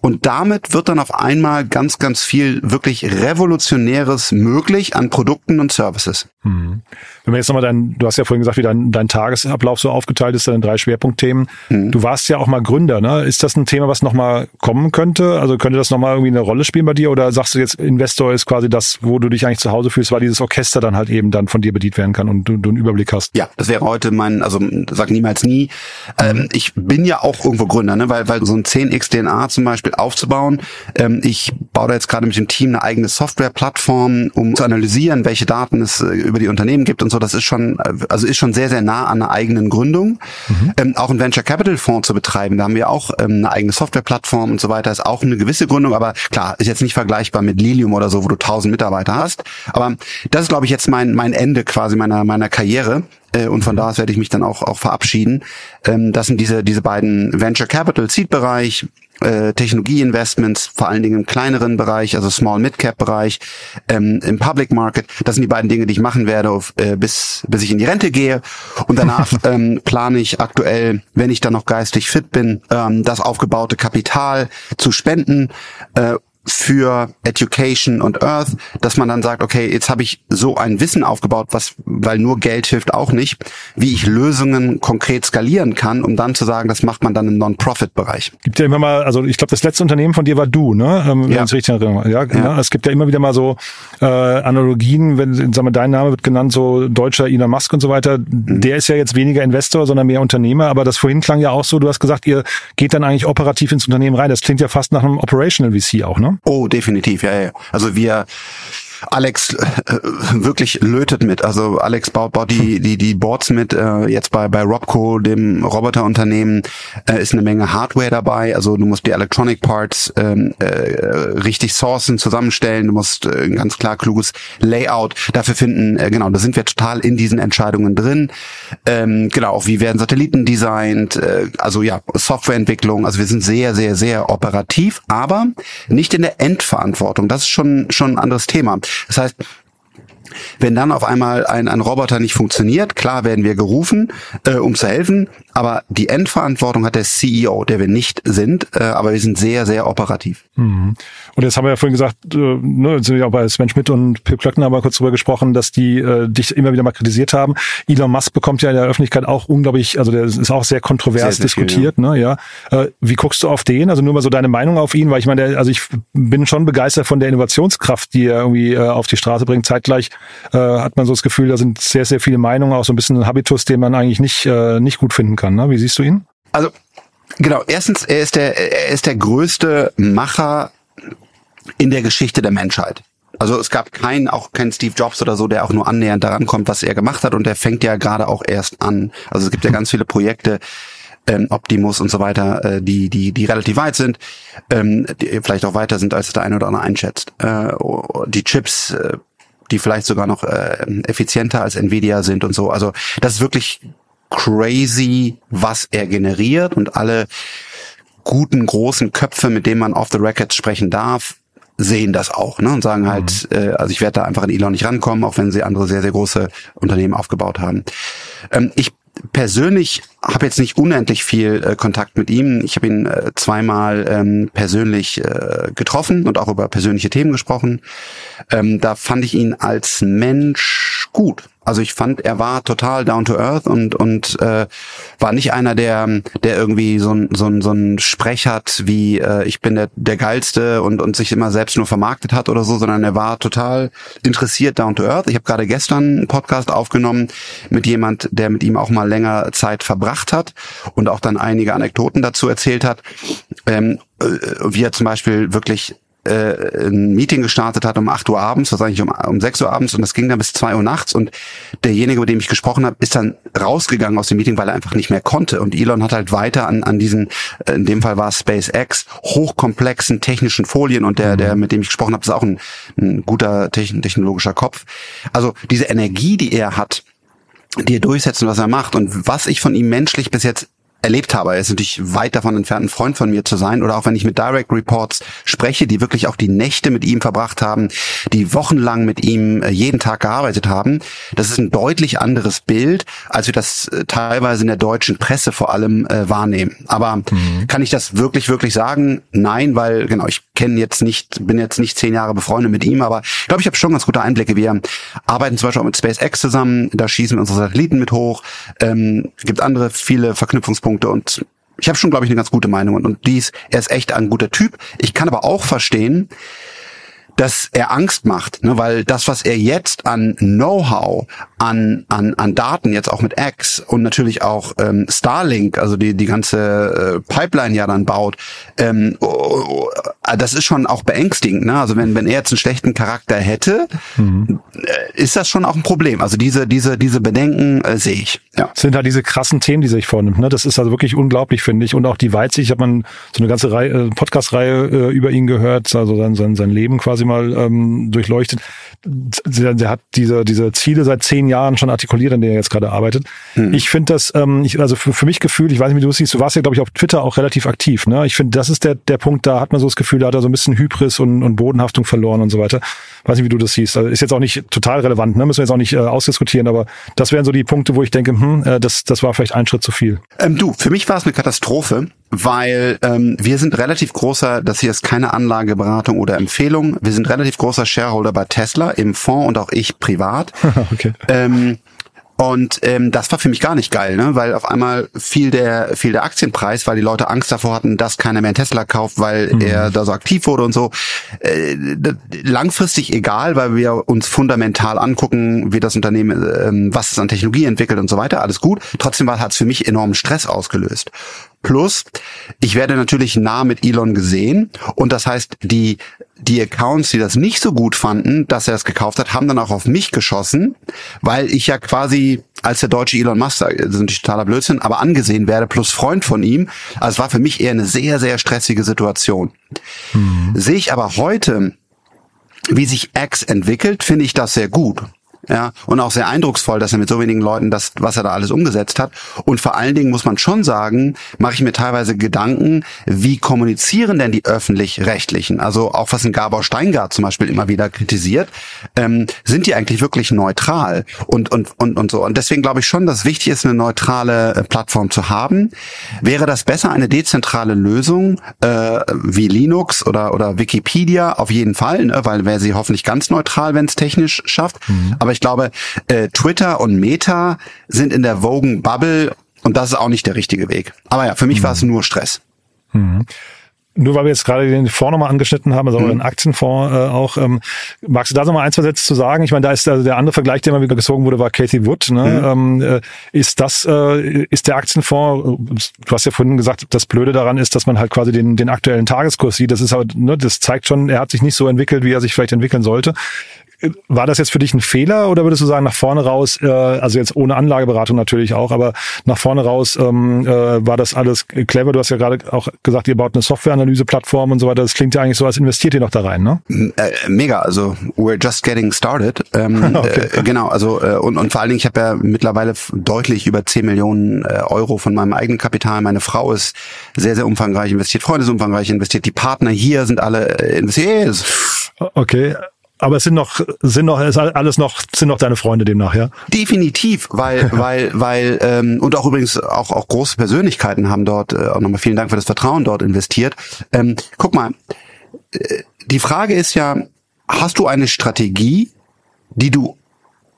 und damit wird dann auf einmal ganz, ganz viel wirklich Revolutionäres möglich an Produkten und Services. Mhm. Wenn wir jetzt nochmal dein, du hast ja vorhin gesagt, wie dein, dein Tagesablauf so aufgeteilt ist, dann drei Schwerpunktthemen. Mhm. Du warst ja auch mal Gründer, ne? Ist das ein Thema, was nochmal kommen könnte? Also könnte das nochmal irgendwie eine Rolle spielen bei dir? Oder sagst du jetzt, Investor ist quasi das, wo du dich eigentlich zu Hause fühlst, weil dieses Orchester dann halt eben dann von dir bedient werden kann und du, du einen Überblick hast? Ja, das wäre heute mein, also sag niemals nie. Ähm, ich bin ja auch irgendwo Gründer, ne? weil, weil so ein 10x DNA zum Beispiel aufzubauen. Ähm, ich baue da jetzt gerade mit dem Team eine eigene Softwareplattform, um zu analysieren, welche Daten es äh, über die Unternehmen gibt und so. Das ist schon, äh, also ist schon sehr, sehr nah an einer eigenen Gründung. Mhm. Ähm, auch ein Venture Capital Fonds zu betreiben, da haben wir auch ähm, eine eigene Softwareplattform und so weiter, ist auch eine gewisse Gründung, aber klar, ist jetzt nicht vergleichbar mit Lilium oder so, wo du tausend Mitarbeiter hast. Aber das ist, glaube ich, jetzt mein, mein Ende quasi meiner, meiner Karriere. Äh, und von da aus werde ich mich dann auch, auch verabschieden. Ähm, das sind diese, diese beiden Venture Capital, Seed-Bereich, äh, Technologieinvestments, vor allen Dingen im kleineren Bereich, also Small-Mid-Cap-Bereich, ähm, im Public Market. Das sind die beiden Dinge, die ich machen werde, auf, äh, bis, bis ich in die Rente gehe. Und danach ähm, plane ich aktuell, wenn ich dann noch geistig fit bin, ähm, das aufgebaute Kapital zu spenden, äh, für Education und Earth, dass man dann sagt, okay, jetzt habe ich so ein Wissen aufgebaut, was, weil nur Geld hilft auch nicht, wie ich Lösungen konkret skalieren kann, um dann zu sagen, das macht man dann im Non-Profit-Bereich. Gibt ja immer mal, also ich glaube, das letzte Unternehmen von dir war du, ne? Ähm, wenn ja. ich richtig erinnere. Ja. Ja. Es gibt ja immer wieder mal so äh, Analogien, wenn, sagen wir, dein Name wird genannt, so deutscher Elon Musk und so weiter. Mhm. Der ist ja jetzt weniger Investor, sondern mehr Unternehmer, aber das vorhin klang ja auch so, du hast gesagt, ihr geht dann eigentlich operativ ins Unternehmen rein. Das klingt ja fast nach einem Operational VC auch, ne? Oh, definitiv, ja, ja. Also wir Alex äh, wirklich lötet mit. Also Alex baut, baut die, die, die Boards mit. Äh, jetzt bei, bei Robco, dem Roboterunternehmen, äh, ist eine Menge Hardware dabei. Also du musst die Electronic Parts ähm, äh, richtig sourcen, zusammenstellen. Du musst äh, ein ganz klar kluges Layout dafür finden. Äh, genau, da sind wir total in diesen Entscheidungen drin. Ähm, genau, wie werden Satelliten designt. Äh, also ja, Softwareentwicklung. Also wir sind sehr, sehr, sehr operativ, aber nicht in der Endverantwortung. Das ist schon, schon ein anderes Thema. Das heißt, wenn dann auf einmal ein, ein Roboter nicht funktioniert, klar werden wir gerufen, äh, um zu helfen, aber die Endverantwortung hat der CEO, der wir nicht sind, äh, aber wir sind sehr, sehr operativ. Mhm. Und jetzt haben wir ja vorhin gesagt, äh, ne, sind wir auch bei Sven Schmidt und Pip Klöckner haben wir kurz drüber gesprochen, dass die äh, dich immer wieder mal kritisiert haben. Elon Musk bekommt ja in der Öffentlichkeit auch unglaublich, also der ist auch sehr kontrovers sehr, sehr diskutiert, viel, ja. ne, ja. Äh, wie guckst du auf den? Also nur mal so deine Meinung auf ihn, weil ich meine, der, also ich bin schon begeistert von der Innovationskraft, die er irgendwie äh, auf die Straße bringt. Zeitgleich äh, hat man so das Gefühl, da sind sehr, sehr viele Meinungen, auch so ein bisschen ein Habitus, den man eigentlich nicht, äh, nicht gut finden kann. Ne? Wie siehst du ihn? Also genau, erstens, er ist der, er ist der größte Macher in der Geschichte der Menschheit. Also es gab keinen, auch keinen Steve Jobs oder so, der auch nur annähernd daran kommt, was er gemacht hat. Und der fängt ja gerade auch erst an. Also es gibt ja ganz viele Projekte, ähm, Optimus und so weiter, äh, die, die, die relativ weit sind, ähm, die vielleicht auch weiter sind, als der eine oder andere einschätzt. Äh, die Chips, äh, die vielleicht sogar noch äh, effizienter als Nvidia sind und so. Also das ist wirklich crazy, was er generiert und alle guten großen Köpfe, mit denen man off the records sprechen darf, sehen das auch ne, und sagen halt, mhm. äh, also ich werde da einfach an Elon nicht rankommen, auch wenn sie andere sehr, sehr große Unternehmen aufgebaut haben. Ähm, ich persönlich habe jetzt nicht unendlich viel äh, Kontakt mit ihm. Ich habe ihn äh, zweimal ähm, persönlich äh, getroffen und auch über persönliche Themen gesprochen. Ähm, da fand ich ihn als Mensch gut. Also ich fand, er war total down to earth und und äh, war nicht einer, der der irgendwie so ein so ein so ein Sprech hat wie äh, ich bin der der geilste und und sich immer selbst nur vermarktet hat oder so, sondern er war total interessiert down to earth. Ich habe gerade gestern einen Podcast aufgenommen mit jemand, der mit ihm auch mal länger Zeit verbracht hat und auch dann einige Anekdoten dazu erzählt hat, ähm, äh, wie er zum Beispiel wirklich äh, ein Meeting gestartet hat um 8 Uhr abends, wahrscheinlich um, um 6 Uhr abends und das ging dann bis 2 Uhr nachts. Und derjenige, mit dem ich gesprochen habe, ist dann rausgegangen aus dem Meeting, weil er einfach nicht mehr konnte. Und Elon hat halt weiter an, an diesen, äh, in dem Fall war es SpaceX, hochkomplexen technischen Folien. Und der, der, mit dem ich gesprochen habe, ist auch ein, ein guter technologischer Kopf. Also diese Energie, die er hat, die er durchsetzen, was er macht und was ich von ihm menschlich bis jetzt erlebt habe. Er ist natürlich weit davon entfernt, ein Freund von mir zu sein. Oder auch wenn ich mit Direct Reports spreche, die wirklich auch die Nächte mit ihm verbracht haben, die wochenlang mit ihm äh, jeden Tag gearbeitet haben. Das ist ein deutlich anderes Bild, als wir das äh, teilweise in der deutschen Presse vor allem äh, wahrnehmen. Aber mhm. kann ich das wirklich, wirklich sagen? Nein, weil genau, ich kenne jetzt nicht, bin jetzt nicht zehn Jahre befreundet mit ihm, aber ich glaube, ich habe schon ganz gute Einblicke. Wir arbeiten zum Beispiel auch mit SpaceX zusammen, da schießen wir unsere Satelliten mit hoch. Ähm, gibt andere viele Verknüpfungspunkte Punkte und ich habe schon, glaube ich, eine ganz gute Meinung. Und, und dies, er ist echt ein guter Typ. Ich kann aber auch verstehen, dass er Angst macht, ne, weil das, was er jetzt an Know-how, an, an, an Daten, jetzt auch mit X und natürlich auch ähm, Starlink, also die, die ganze äh, Pipeline ja dann baut, ähm, oh, oh, das ist schon auch beängstigend. Ne? Also wenn, wenn er jetzt einen schlechten Charakter hätte, mhm. äh, ist das schon auch ein Problem. Also diese, diese, diese Bedenken äh, sehe ich. Ja. Das sind halt diese krassen Themen, die sich vornimmt. Ne? Das ist also wirklich unglaublich, finde ich. Und auch die Weitsicht, ich habe man so eine ganze Reihe, äh, Podcast-Reihe äh, über ihn gehört, also sein, sein, sein Leben quasi mal ähm, durchleuchtet. Der, der hat diese, diese Ziele seit zehn Jahren schon artikuliert, an denen er jetzt gerade arbeitet. Hm. Ich finde das, ähm, ich, also für, für mich gefühlt, ich weiß nicht, wie du es siehst, du warst ja, glaube ich, auf Twitter auch relativ aktiv. Ne? Ich finde, das ist der, der Punkt, da hat man so das Gefühl, da hat er so ein bisschen Hybris und, und Bodenhaftung verloren und so weiter. Weiß nicht, wie du das siehst. Also ist jetzt auch nicht total relevant, ne? müssen wir jetzt auch nicht äh, ausdiskutieren, aber das wären so die Punkte, wo ich denke, hm, äh, das, das war vielleicht ein Schritt zu viel. Ähm, du, für mich war es eine Katastrophe, weil ähm, wir sind relativ großer, das hier ist keine Anlageberatung oder Empfehlung, wir sind relativ großer Shareholder bei Tesla im Fonds und auch ich privat. okay. Ähm, und ähm, das war für mich gar nicht geil, ne? weil auf einmal fiel der, fiel der Aktienpreis, weil die Leute Angst davor hatten, dass keiner mehr einen Tesla kauft, weil mhm. er da so aktiv wurde und so. Äh, langfristig egal, weil wir uns fundamental angucken, wie das Unternehmen, ähm, was es an Technologie entwickelt und so weiter, alles gut. Trotzdem hat es für mich enormen Stress ausgelöst. Plus, ich werde natürlich nah mit Elon gesehen und das heißt, die die Accounts, die das nicht so gut fanden, dass er es gekauft hat, haben dann auch auf mich geschossen, weil ich ja quasi als der deutsche Elon Musk, das ist natürlich totaler Blödsinn, aber angesehen werde plus Freund von ihm. Also es war für mich eher eine sehr, sehr stressige Situation. Mhm. Sehe ich aber heute, wie sich X entwickelt, finde ich das sehr gut ja, und auch sehr eindrucksvoll, dass er mit so wenigen Leuten das, was er da alles umgesetzt hat. Und vor allen Dingen muss man schon sagen, mache ich mir teilweise Gedanken, wie kommunizieren denn die öffentlich-rechtlichen? Also auch was ein Gabor Steingart zum Beispiel immer wieder kritisiert, ähm, sind die eigentlich wirklich neutral und und und und so. Und deswegen glaube ich schon, dass es wichtig ist, eine neutrale äh, Plattform zu haben. Wäre das besser eine dezentrale Lösung äh, wie Linux oder oder Wikipedia auf jeden Fall, ne? weil wäre sie hoffentlich ganz neutral, wenn es technisch schafft. Mhm. Aber ich glaube, äh, Twitter und Meta sind in der Vogue Bubble und das ist auch nicht der richtige Weg. Aber ja, für mich mhm. war es nur Stress. Mhm nur weil wir jetzt gerade den Fonds nochmal angeschnitten haben, also mhm. den Aktienfonds äh, auch, ähm, magst du da nochmal ein, zwei Sätze zu sagen? Ich meine, da ist also der andere Vergleich, der immer wieder gezogen wurde, war Cathy Wood. Ne? Mhm. Ähm, äh, ist das, äh, ist der Aktienfonds, du hast ja vorhin gesagt, das Blöde daran ist, dass man halt quasi den, den aktuellen Tageskurs sieht. Das ist halt, ne, das zeigt schon, er hat sich nicht so entwickelt, wie er sich vielleicht entwickeln sollte. War das jetzt für dich ein Fehler oder würdest du sagen, nach vorne raus, äh, also jetzt ohne Anlageberatung natürlich auch, aber nach vorne raus ähm, äh, war das alles clever? Du hast ja gerade auch gesagt, ihr baut eine Softwareanalyse-Plattform und so weiter. Das klingt ja eigentlich so, als investiert ihr noch da rein, ne? Äh, mega, also we're just getting started. Ähm, okay. äh, genau, also äh, und, und vor allen Dingen, ich habe ja mittlerweile deutlich über 10 Millionen äh, Euro von meinem eigenen Kapital. Meine Frau ist sehr, sehr umfangreich investiert, Freunde sind umfangreich investiert, die Partner hier sind alle äh, investiert. Okay, aber es sind noch, sind noch, ist alles noch, sind noch deine Freunde demnach, ja? Definitiv, weil, weil, weil, ähm, und auch übrigens auch, auch große Persönlichkeiten haben dort, äh, auch nochmal vielen Dank für das Vertrauen dort investiert. Ähm, guck mal, äh, die Frage ist ja, hast du eine Strategie, die du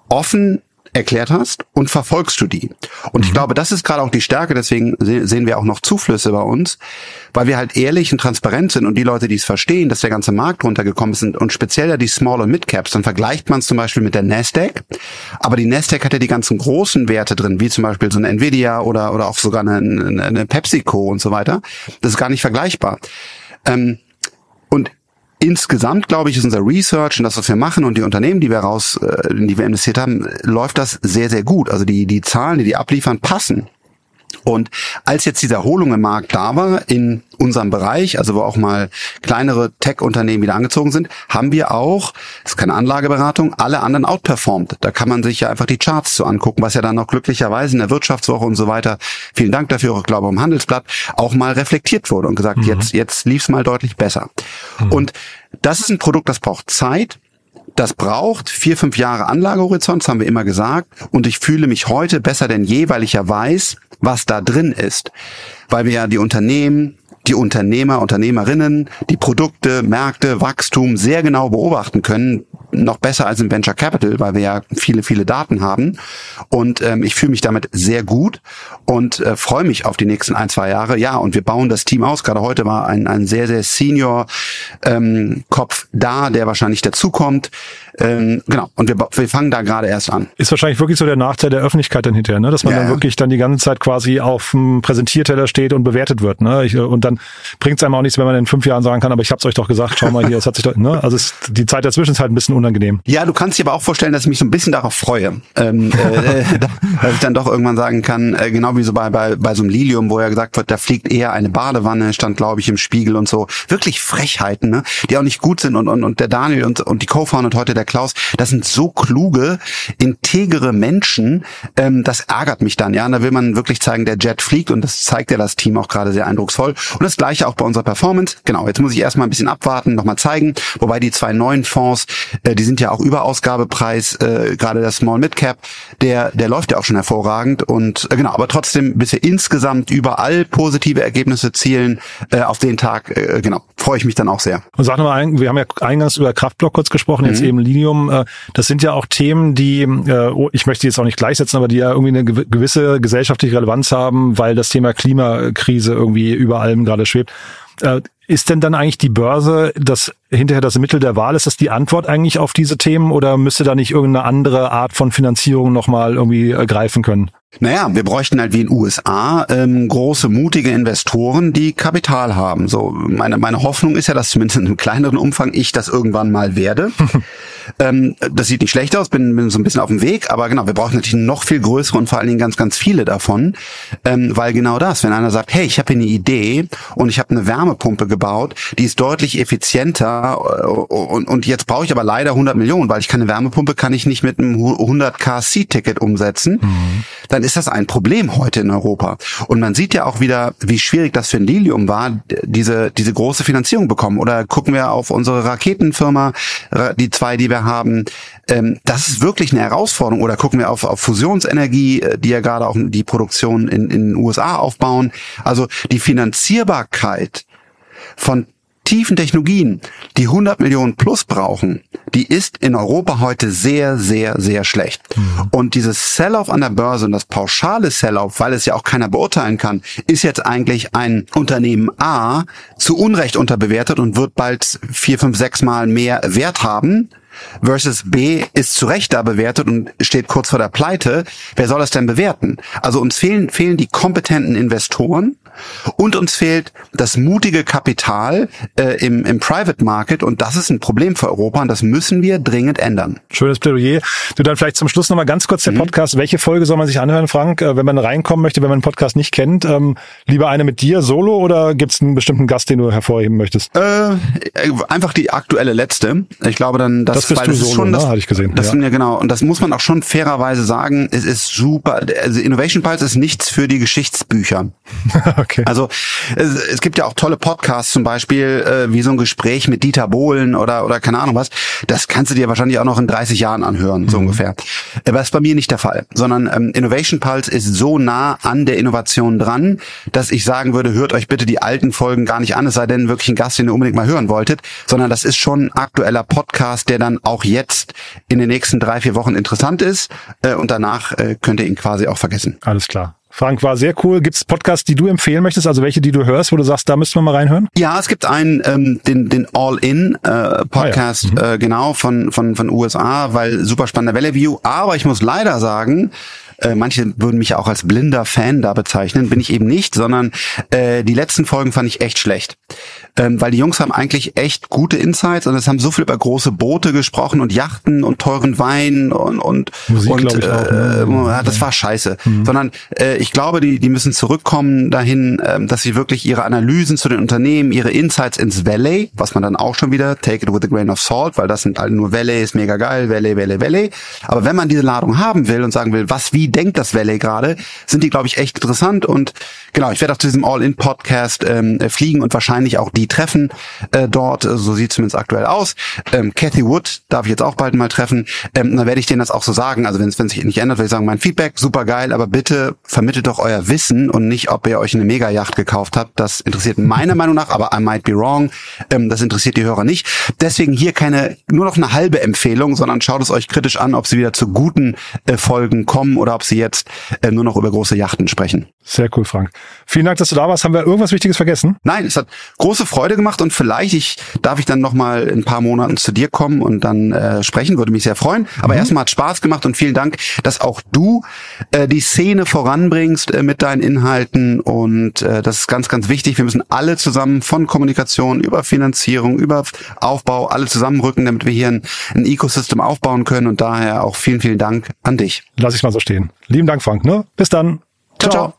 offen erklärt hast und verfolgst du die. Und ich mhm. glaube, das ist gerade auch die Stärke, deswegen sehen wir auch noch Zuflüsse bei uns, weil wir halt ehrlich und transparent sind und die Leute, die es verstehen, dass der ganze Markt runtergekommen ist und speziell ja die Small- und Mid-Caps, dann vergleicht man es zum Beispiel mit der Nasdaq, aber die Nasdaq hat ja die ganzen großen Werte drin, wie zum Beispiel so eine Nvidia oder, oder auch sogar eine, eine PepsiCo und so weiter. Das ist gar nicht vergleichbar. Ähm, und insgesamt, glaube ich, ist unser Research und das, was wir machen und die Unternehmen, die wir raus, äh, die wir investiert haben, läuft das sehr, sehr gut. Also die, die Zahlen, die die abliefern, passen. Und als jetzt diese Erholung im Markt da war, in unserem Bereich, also wo auch mal kleinere Tech-Unternehmen wieder angezogen sind, haben wir auch, das ist keine Anlageberatung, alle anderen outperformed. Da kann man sich ja einfach die Charts zu angucken, was ja dann noch glücklicherweise in der Wirtschaftswoche und so weiter, vielen Dank dafür, auch glaube im Handelsblatt, auch mal reflektiert wurde und gesagt, mhm. jetzt, jetzt lief's mal deutlich besser. Mhm. Und das ist ein Produkt, das braucht Zeit, das braucht vier, fünf Jahre Anlagehorizont, haben wir immer gesagt. Und ich fühle mich heute besser denn je, weil ich ja weiß, was da drin ist. Weil wir ja die Unternehmen, die Unternehmer, Unternehmerinnen, die Produkte, Märkte, Wachstum sehr genau beobachten können, noch besser als im Venture Capital, weil wir ja viele, viele Daten haben. Und ähm, ich fühle mich damit sehr gut und äh, freue mich auf die nächsten ein, zwei Jahre. Ja, und wir bauen das Team aus. Gerade heute war ein, ein sehr, sehr Senior ähm, Kopf da, der wahrscheinlich dazukommt. Ähm, genau, und wir, wir fangen da gerade erst an. Ist wahrscheinlich wirklich so der Nachteil der Öffentlichkeit dann hinterher, ne? dass man ja, dann wirklich dann die ganze Zeit quasi auf dem Präsentierteller steht und bewertet wird. Ne? Ich, und dann bringt es einem auch nichts, wenn man in fünf Jahren sagen kann, aber ich habe es euch doch gesagt, schau mal hier, es hat sich doch, ne? also es, die Zeit dazwischen ist halt ein bisschen unangenehm. Ja, du kannst dir aber auch vorstellen, dass ich mich so ein bisschen darauf freue, ähm, äh, dass ich dann doch irgendwann sagen kann, äh, genau wie so bei, bei, bei so einem Lilium, wo ja gesagt wird, da fliegt eher eine Badewanne, stand glaube ich im Spiegel und so. Wirklich Frechheiten, ne? die auch nicht gut sind und, und, und der Daniel und, und die Co-Founder und heute der Klaus, das sind so kluge, integere Menschen, ähm, das ärgert mich dann, ja. Und da will man wirklich zeigen, der Jet fliegt und das zeigt ja das Team auch gerade sehr eindrucksvoll. Und das gleiche auch bei unserer Performance. Genau, jetzt muss ich erstmal ein bisschen abwarten, nochmal zeigen. Wobei die zwei neuen Fonds, äh, die sind ja auch über Ausgabepreis, äh, gerade der Small Mid Cap, der, der läuft ja auch schon hervorragend. Und äh, genau, aber trotzdem, bis wir insgesamt überall positive Ergebnisse zielen, äh, auf den Tag, äh, genau, freue ich mich dann auch sehr. Und sag nochmal, wir haben ja eingangs über Kraftblock kurz gesprochen, jetzt mhm. eben Linium. Äh, das sind ja auch Themen, die, äh, oh, ich möchte jetzt auch nicht gleichsetzen, aber die ja irgendwie eine gewisse gesellschaftliche Relevanz haben, weil das Thema Klimakrise irgendwie über allem gerade schwebt. Äh, ist denn dann eigentlich die Börse das hinterher das Mittel der Wahl? Ist das die Antwort eigentlich auf diese Themen oder müsste da nicht irgendeine andere Art von Finanzierung nochmal irgendwie greifen können? Naja, wir bräuchten halt wie in den USA ähm, große, mutige Investoren, die Kapital haben. So, meine, meine Hoffnung ist ja, dass zumindest in einem kleineren Umfang ich das irgendwann mal werde. ähm, das sieht nicht schlecht aus, bin, bin so ein bisschen auf dem Weg, aber genau, wir brauchen natürlich noch viel größere und vor allen Dingen ganz, ganz viele davon. Ähm, weil genau das, wenn einer sagt, hey, ich habe hier eine Idee und ich habe eine Wärmepumpe gebaut, die ist deutlich effizienter äh, und, und jetzt brauche ich aber leider 100 Millionen, weil ich keine Wärmepumpe kann ich nicht mit einem 100k C-Ticket umsetzen. Mhm dann ist das ein Problem heute in Europa. Und man sieht ja auch wieder, wie schwierig das für Lilium war, diese, diese große Finanzierung bekommen. Oder gucken wir auf unsere Raketenfirma, die zwei, die wir haben. Ähm, das ist wirklich eine Herausforderung. Oder gucken wir auf, auf Fusionsenergie, äh, die ja gerade auch die Produktion in, in den USA aufbauen. Also die Finanzierbarkeit von tiefen Technologien, die 100 Millionen plus brauchen, die ist in Europa heute sehr, sehr, sehr schlecht. Mhm. Und dieses Sell-off an der Börse und das pauschale Sell-off, weil es ja auch keiner beurteilen kann, ist jetzt eigentlich ein Unternehmen A zu Unrecht unterbewertet und wird bald vier, fünf, sechs Mal mehr Wert haben versus B ist zu Recht da bewertet und steht kurz vor der Pleite. Wer soll das denn bewerten? Also uns fehlen, fehlen die kompetenten Investoren und uns fehlt das mutige Kapital äh, im, im Private Market und das ist ein Problem für Europa und das müssen wir dringend ändern. Schönes Plädoyer. Du dann vielleicht zum Schluss nochmal ganz kurz der mhm. Podcast. Welche Folge soll man sich anhören, Frank, äh, wenn man reinkommen möchte, wenn man den Podcast nicht kennt? Ähm, lieber eine mit dir solo oder gibt es einen bestimmten Gast, den du hervorheben möchtest? Äh, einfach die aktuelle letzte. Ich glaube dann, dass, das bist du solo, schon ne? das, hatte ich gesehen. Das ja. sind ja genau und das muss man auch schon fairerweise sagen. Es ist super. Also Innovation Pulse ist nichts für die Geschichtsbücher. okay. Also es, es, gibt ja auch tolle Podcasts, zum Beispiel äh, wie so ein Gespräch mit Dieter Bohlen oder oder keine Ahnung was. Das kannst du dir wahrscheinlich auch noch in 30 Jahren anhören, so mhm. ungefähr. Aber das ist bei mir nicht der Fall, sondern ähm, Innovation Pulse ist so nah an der Innovation dran, dass ich sagen würde, hört euch bitte die alten Folgen gar nicht an, es sei denn wirklich ein Gast, den ihr unbedingt mal hören wolltet, sondern das ist schon ein aktueller Podcast, der dann auch jetzt in den nächsten drei, vier Wochen interessant ist äh, und danach äh, könnt ihr ihn quasi auch vergessen. Alles klar. Frank, war sehr cool. Gibt es Podcasts, die du empfehlen möchtest, also welche, die du hörst, wo du sagst, da müssten wir mal reinhören? Ja, es gibt einen, ähm, den, den All-In-Podcast, äh, ah, ja. mhm. äh, genau, von, von, von USA, weil super spannender Valley View. Aber ich muss leider sagen, Äh, manche würden mich auch als blinder Fan da bezeichnen, bin ich eben nicht, sondern äh, die letzten Folgen fand ich echt schlecht. Ähm, weil die Jungs haben eigentlich echt gute Insights und es haben so viel über große Boote gesprochen und Yachten und teuren Wein und und, Musik, und ich, auch, ne? äh, das war scheiße. Sondern äh, ich glaube, die, die müssen zurückkommen dahin, ähm, dass sie wirklich ihre Analysen zu den Unternehmen, ihre Insights ins Valley, was man dann auch schon wieder, take it with a grain of salt, weil das sind alle nur Valley, ist mega geil, Valley, Valley, Valley. Aber wenn man diese Ladung haben will und sagen will, was, wie denkt das Valley gerade, sind die, glaube ich, echt interessant. Und genau, ich werde auch zu diesem All-In-Podcast ähm, äh, fliegen und wahrscheinlich auch die treffen äh, dort. So sieht zumindest aktuell aus. Ähm, Cathy Wood darf ich jetzt auch bald mal treffen. Ähm, dann werde ich denen das auch so sagen. Also wenn es sich nicht ändert, werde ich sagen, mein Feedback, super geil, aber bitte vermittelt doch euer Wissen und nicht, ob ihr euch eine Mega-Yacht gekauft habt. Das interessiert meiner Meinung nach, aber I might be wrong. Ähm, das interessiert die Hörer nicht. Deswegen hier keine, nur noch eine halbe Empfehlung, sondern schaut es euch kritisch an, ob sie wieder zu guten äh, Folgen kommen oder ob sie jetzt äh, nur noch über große Yachten sprechen. Sehr cool, Frank. Vielen Dank, dass du da warst. Haben wir irgendwas Wichtiges vergessen? Nein, es hat große Freude gemacht und vielleicht ich, darf ich dann noch mal in ein paar Monaten zu dir kommen und dann äh, sprechen, würde mich sehr freuen. Aber erstmal hat Spaß gemacht und vielen Dank, dass auch du äh, die Szene voranbringst äh, mit deinen Inhalten und äh, das ist ganz, ganz wichtig. Wir müssen alle zusammen von Kommunikation über Finanzierung, über Aufbau, alle zusammenrücken, damit wir hier ein, ein Ecosystem aufbauen können und daher auch vielen, vielen Dank an dich. Lass ich mal so stehen. Lieben Dank, Frank. Ne? Bis dann. Ciao, ciao.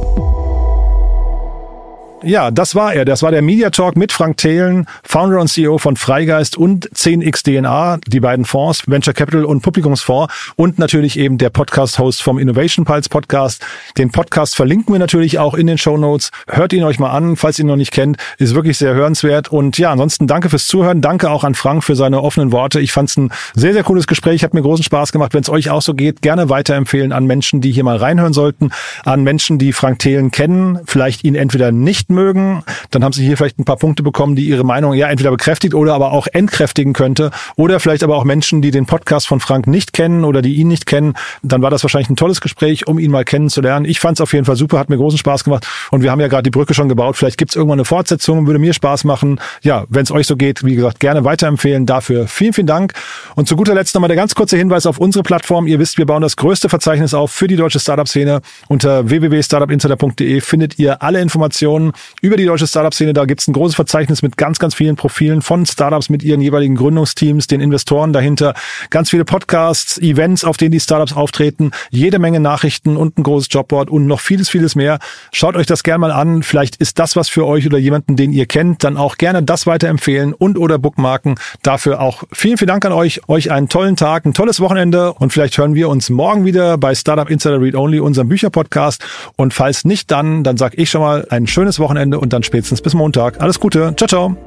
Ja, das war er. Das war der Media Talk mit Frank Thelen, Founder und CEO von Freigeist und 10x DNA, die beiden Fonds, Venture Capital und Publikumsfonds und natürlich eben der Podcast-Host vom Innovation Pulse Podcast. Den Podcast verlinken wir natürlich auch in den Show Notes. Hört ihn euch mal an, falls ihr ihn noch nicht kennt. Ist wirklich sehr hörenswert. Und ja, ansonsten danke fürs Zuhören. Danke auch an Frank für seine offenen Worte. Ich fand es ein sehr, sehr cooles Gespräch. Hat mir großen Spaß gemacht. Wenn es euch auch so geht, gerne weiterempfehlen an Menschen, die hier mal reinhören sollten, an Menschen, die Frank Thelen kennen, vielleicht ihn entweder nicht mögen, dann haben sie hier vielleicht ein paar Punkte bekommen, die ihre Meinung ja entweder bekräftigt oder aber auch entkräftigen könnte. Oder vielleicht aber auch Menschen, die den Podcast von Frank nicht kennen oder die ihn nicht kennen. Dann war das wahrscheinlich ein tolles Gespräch, um ihn mal kennenzulernen. Ich fand es auf jeden Fall super, hat mir großen Spaß gemacht. Und wir haben ja gerade die Brücke schon gebaut. Vielleicht gibt es irgendwann eine Fortsetzung, würde mir Spaß machen. Ja, wenn es euch so geht, wie gesagt, gerne weiterempfehlen. Dafür vielen, vielen Dank. Und zu guter Letzt nochmal der ganz kurze Hinweis auf unsere Plattform. Ihr wisst, wir bauen das größte Verzeichnis auf für die deutsche Startup-Szene. Unter www.startupinsider.de findet ihr alle Informationen über die deutsche Startup-Szene. Da gibt's ein großes Verzeichnis mit ganz, ganz vielen Profilen von Startups mit ihren jeweiligen Gründungsteams, den Investoren dahinter, ganz viele Podcasts, Events, auf denen die Startups auftreten, jede Menge Nachrichten und ein großes Jobboard und noch vieles, vieles mehr. Schaut euch das gerne mal an. Vielleicht ist das was für euch oder jemanden, den ihr kennt. Dann auch gerne das weiterempfehlen und oder bookmarken. Dafür auch vielen, vielen Dank an euch. Euch einen tollen Tag, ein tolles Wochenende und vielleicht hören wir uns morgen wieder bei Startup Insider Read Only, unserem Bücherpodcast. Und falls nicht dann, dann sag ich schon mal ein schönes Wochenende und dann spätestens bis Montag. Alles Gute. Ciao, ciao.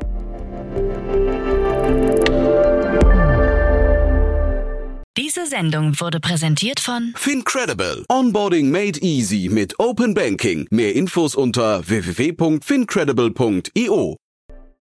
Diese Sendung wurde präsentiert von Fincredible. Onboarding made easy mit Open Banking. Mehr Infos unter www.fincredible.io.